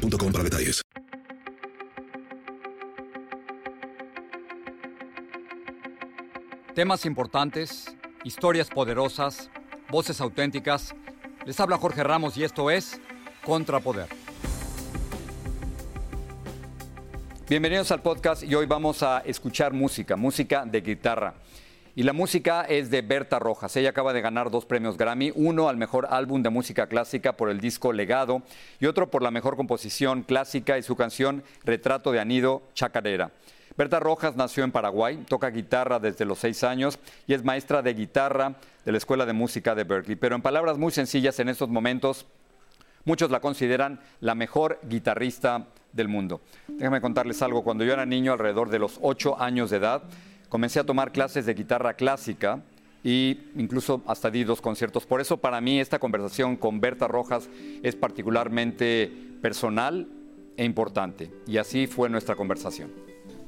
detalles. Temas importantes, historias poderosas, voces auténticas. Les habla Jorge Ramos y esto es Contrapoder. Bienvenidos al podcast y hoy vamos a escuchar música, música de guitarra. Y la música es de Berta Rojas. Ella acaba de ganar dos premios Grammy, uno al mejor álbum de música clásica por el disco Legado y otro por la mejor composición clásica y su canción Retrato de Anido Chacarera. Berta Rojas nació en Paraguay, toca guitarra desde los seis años y es maestra de guitarra de la Escuela de Música de Berkeley. Pero en palabras muy sencillas, en estos momentos, muchos la consideran la mejor guitarrista del mundo. Déjame contarles algo. Cuando yo era niño, alrededor de los ocho años de edad, comencé a tomar clases de guitarra clásica y incluso hasta di dos conciertos. Por eso para mí esta conversación con Berta Rojas es particularmente personal e importante. Y así fue nuestra conversación.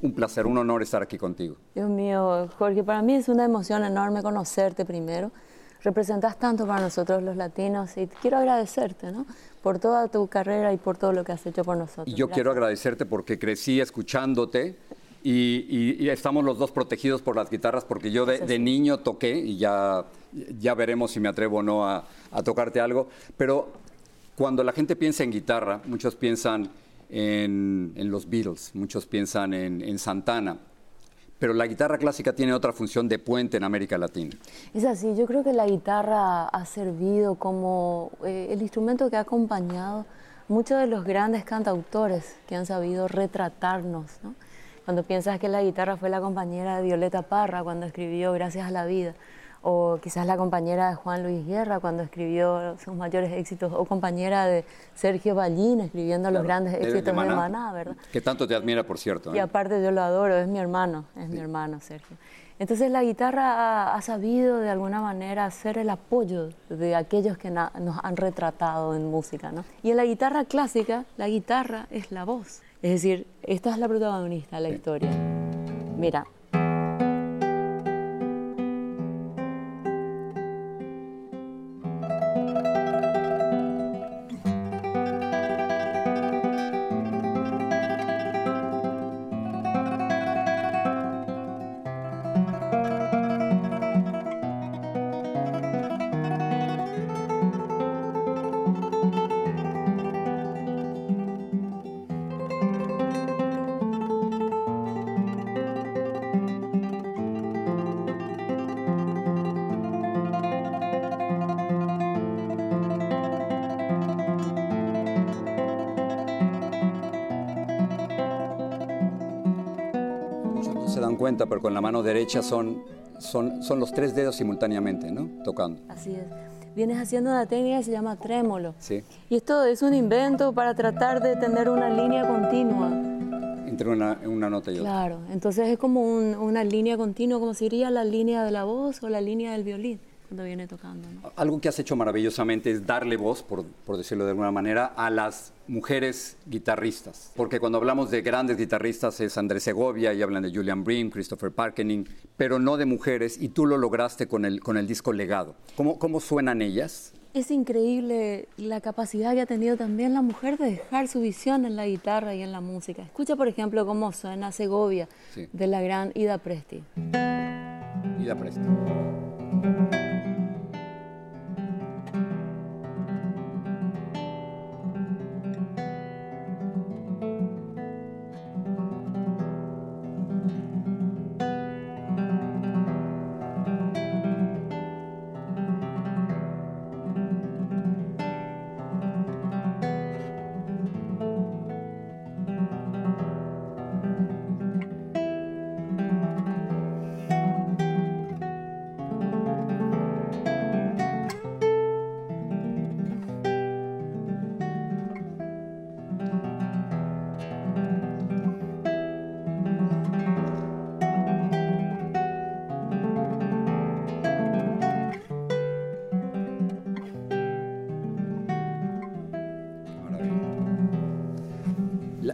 Un placer, un honor estar aquí contigo. Dios mío, Jorge, para mí es una emoción enorme conocerte primero. Representas tanto para nosotros los latinos y quiero agradecerte, ¿no? Por toda tu carrera y por todo lo que has hecho por nosotros. Y yo quiero agradecerte porque crecí escuchándote y, estamos los dos protegidos por las guitarras porque yo de, niño toqué y ya, ya veremos si me atrevo o no a, tocarte algo. Pero cuando la gente piensa en guitarra, muchos piensan en, los Beatles, muchos piensan en, Santana. Pero la guitarra clásica tiene otra función de puente en América Latina. Es así, yo creo que la guitarra ha servido como eh, el instrumento que ha acompañado muchos de los grandes cantautores que han sabido retratarnos. ¿no? Cuando piensas que la guitarra fue la compañera de Violeta Parra cuando escribió Gracias a la vida, o quizás la compañera de Juan Luis Guerra cuando escribió sus mayores éxitos, o compañera de Sergio Ballín escribiendo los grandes éxitos de Maná, ¿verdad? Que tanto te admira, por cierto. Y ¿eh? aparte yo lo adoro, es mi hermano, es mi hermano Sergio. Entonces la guitarra ha, sabido de alguna manera ser el apoyo de aquellos que nos han retratado en música, ¿no? Y en la guitarra clásica, la guitarra es la voz. Es decir, esta es la protagonista de la historia. Mira, cuenta, pero con la mano derecha son, son, son los tres dedos simultáneamente, ¿no? Tocando. Así es. Vienes haciendo una técnica que se llama trémolo. Sí. Y esto es un invento para tratar de tener una línea continua. Entre una, una nota y otra. Claro, entonces es como una línea continua, como sería la línea de la voz o la línea del violín viene tocando. Algo que has hecho maravillosamente es darle voz, por, por, decirlo de alguna manera, a las mujeres guitarristas. Porque cuando hablamos de grandes guitarristas es Andrés Segovia y hablan de Julian Bream, Christopher Parkening, pero no de mujeres y tú lo lograste con el, con el disco Legado. ¿Cómo, ¿Cómo suenan ellas? Es increíble la capacidad que ha tenido también la mujer de dejar su visión en la guitarra y en la música. Escucha, por ejemplo, cómo suena Segovia de la gran Ida Presti. Ida Presti.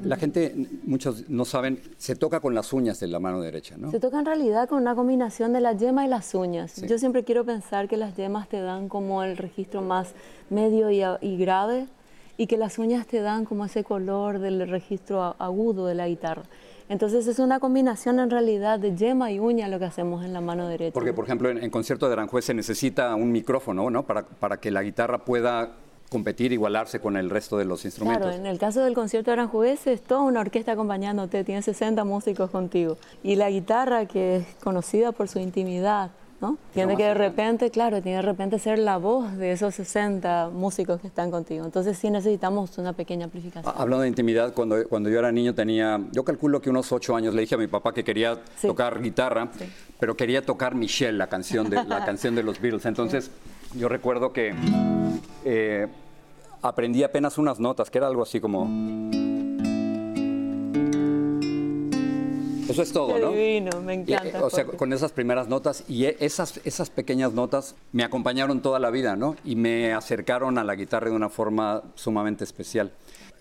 La, gente, muchos no saben, se toca con las uñas de la mano derecha, ¿no? Se toca en realidad con una combinación de la yema y las uñas. Yo siempre quiero pensar que las yemas te dan como el registro más medio y, grave y que las uñas te dan como ese color del registro agudo de la guitarra. Entonces es una combinación en realidad de yema y uña lo que hacemos en la mano derecha. Porque, por ejemplo, en, concierto de Aranjuez se necesita un micrófono, ¿no? Para, para que la guitarra pueda competir, igualarse con el resto de los instrumentos. Claro, en el caso del concierto de Aranjuez es toda una orquesta acompañándote, tiene 60 músicos contigo. Y la guitarra, que es conocida por su intimidad, ¿no? Tiene que de repente, claro, tiene de repente ser la voz de esos 60 músicos que están contigo. Entonces sí necesitamos una pequeña amplificación. Hablando de intimidad, cuando, cuando yo era niño tenía, yo calculo que unos 8 años le dije a mi papá que quería tocar guitarra, pero quería tocar Michelle, la canción de, la canción de los Beatles. Entonces yo recuerdo que eh, aprendí apenas unas notas, que era algo así como... Eso es todo, ¿no? Divino, me encanta. o sea, con esas primeras notas y e, esas, esas pequeñas notas me acompañaron toda la vida, ¿no? Y me acercaron a la guitarra de una forma sumamente especial.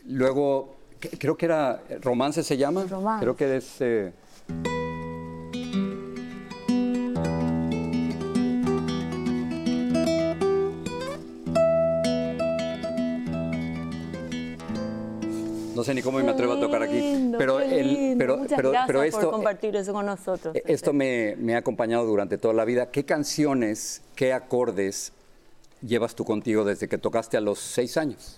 Luego, creo que era Romance se llama. Romance. Creo que es... Eh, sé ni cómo me atrevo a tocar aquí. Pero, el, pero, pero, pero, esto, por compartir eso con nosotros. Eh, esto me, me, ha acompañado durante toda la vida. ¿Qué canciones, qué acordes llevas tú contigo desde que tocaste a los seis años?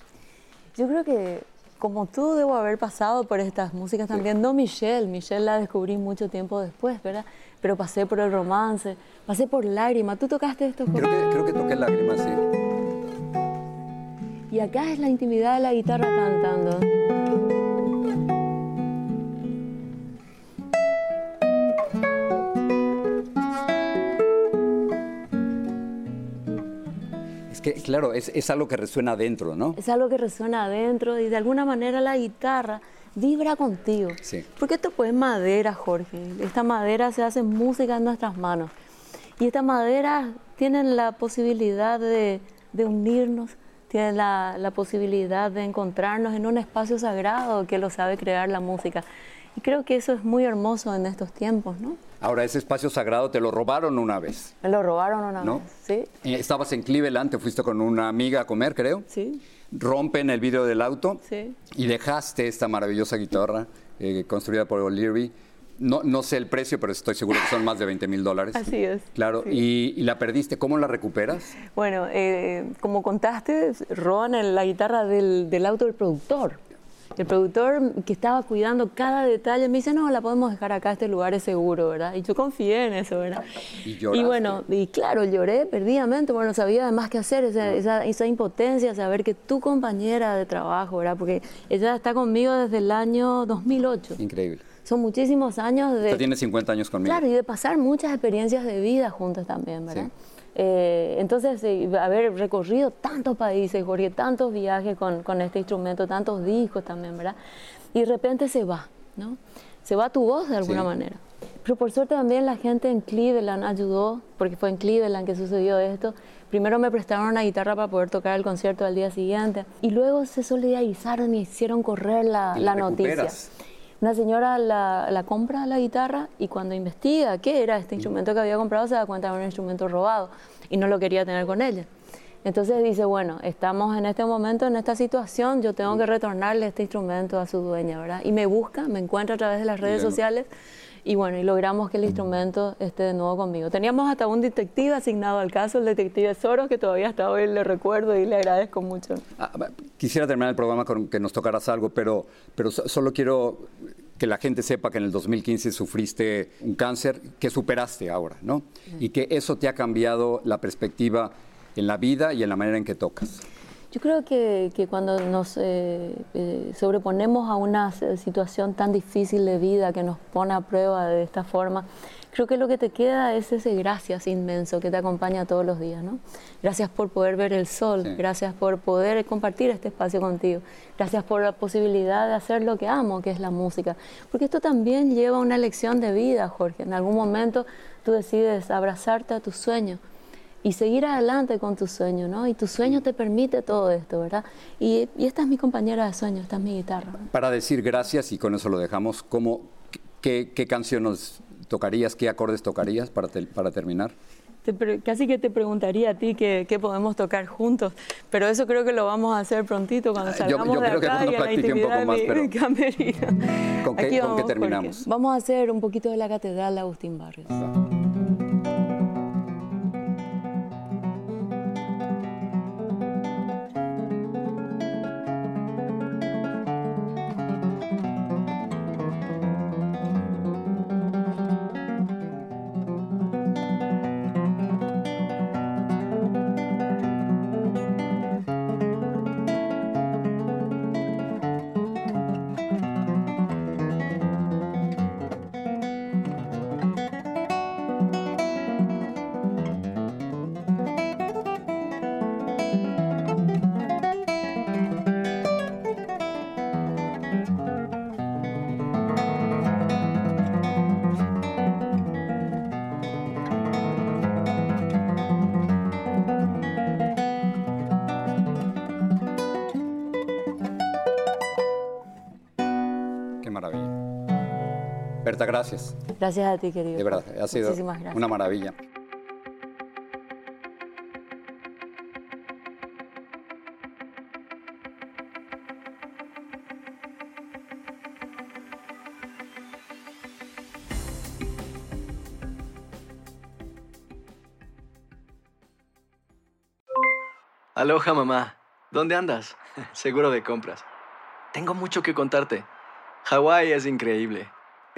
Yo creo que como tú debo haber pasado por estas músicas también, no Michelle, Michelle la descubrí mucho tiempo después, ¿verdad? Pero pasé por el romance, pasé por lágrimas. ¿Tú tocaste esto? Creo que, creo que toqué lágrimas, sí. Y acá es la intimidad de la guitarra cantando. Es que, claro, es, algo que resuena adentro, ¿no? Es algo que resuena adentro y de alguna manera la guitarra vibra contigo. Sí. Porque esto pues es madera, Jorge. Esta madera se hace música en nuestras manos. Y esta madera tiene la posibilidad de, unirnos, tiene la, la, posibilidad de encontrarnos en un espacio sagrado que lo sabe crear la música. Y creo que eso es muy hermoso en estos tiempos, ¿no? Ahora, ese espacio sagrado te lo robaron una vez. Me lo robaron una vez, sí. Eh, estabas en Cleveland, te fuiste con una amiga a comer, creo. Sí. Rompen el vidrio del auto. Sí. Y dejaste esta maravillosa guitarra eh, construida por O'Leary. No, no sé el precio, pero estoy seguro que son más de 20 mil dólares. Así es. Claro, y, la perdiste. ¿Cómo la recuperas? Bueno, eh, como contaste, roban la guitarra del, del auto del productor. El productor que estaba cuidando cada detalle me dice, no, la podemos dejar acá, este lugar es seguro, ¿verdad? Y yo confié en eso, ¿verdad? Y, y bueno, y claro, lloré perdidamente, bueno, sabía además qué hacer, esa, esa, impotencia, saber que tu compañera de trabajo, ¿verdad? Porque ella está conmigo desde el año 2008. Increíble. Son muchísimos años de... Usted tiene 50 años conmigo. Claro, y de pasar muchas experiencias de vida juntos también, ¿verdad? Eh, entonces, haber recorrido tantos países, Jorge, tantos viajes con, con, este instrumento, tantos discos también, ¿verdad? Y de repente se va, ¿no? Se va tu voz de alguna manera. Pero por suerte también la gente en Cleveland ayudó, porque fue en Cleveland que sucedió esto. Primero me prestaron una guitarra para poder tocar el concierto al día siguiente y luego se solidarizaron y hicieron correr la, la noticia. Una señora la, la, compra la guitarra y cuando investiga qué era este instrumento que había comprado se da cuenta de un instrumento robado y no lo quería tener con ella. Entonces dice, bueno, estamos en este momento, en esta situación, yo tengo que retornarle este instrumento a su dueña, ¿verdad? Y me busca, me encuentra a través de las redes sociales y bueno, y logramos que el instrumento esté de nuevo conmigo. Teníamos hasta un detective asignado al caso, el detective Soros, que todavía hasta hoy le recuerdo y le agradezco mucho. Ah, quisiera terminar el programa con que nos tocaras algo, pero, pero solo quiero que la gente sepa que en el 2015 sufriste un cáncer que superaste ahora, ¿no? Y que eso te ha cambiado la perspectiva en la vida y en la manera en que tocas. Yo creo que, cuando nos eh, eh, sobreponemos a una situación tan difícil de vida que nos pone a prueba de esta forma, creo que lo que te queda es ese gracias inmenso que te acompaña todos los días, ¿no? Gracias por poder ver el sol, gracias por poder compartir este espacio contigo, gracias por la posibilidad de hacer lo que amo, que es la música, porque esto también lleva una lección de vida, Jorge. En algún momento tú decides abrazarte a tus sueños y seguir adelante con tu sueño, ¿no? Y tu sueño te permite todo esto, ¿verdad? Y, esta es mi compañera de sueño, esta es mi guitarra. Para decir gracias, y con eso lo dejamos, ¿cómo, qué, qué canción nos tocarías, qué acordes tocarías para, para terminar? casi que te preguntaría a ti qué, podemos tocar juntos, pero eso creo que lo vamos a hacer prontito cuando salgamos yo, yo creo que cuando practique un poco más, pero ¿Con qué, ¿con qué terminamos? Vamos a hacer un poquito de la Catedral de Agustín Barrios. Berta, gracias. Gracias a ti, querido. De verdad, ha sido una maravilla. Aloha, mamá. ¿Dónde andas? Seguro de compras. Tengo mucho que contarte. Hawái es increíble.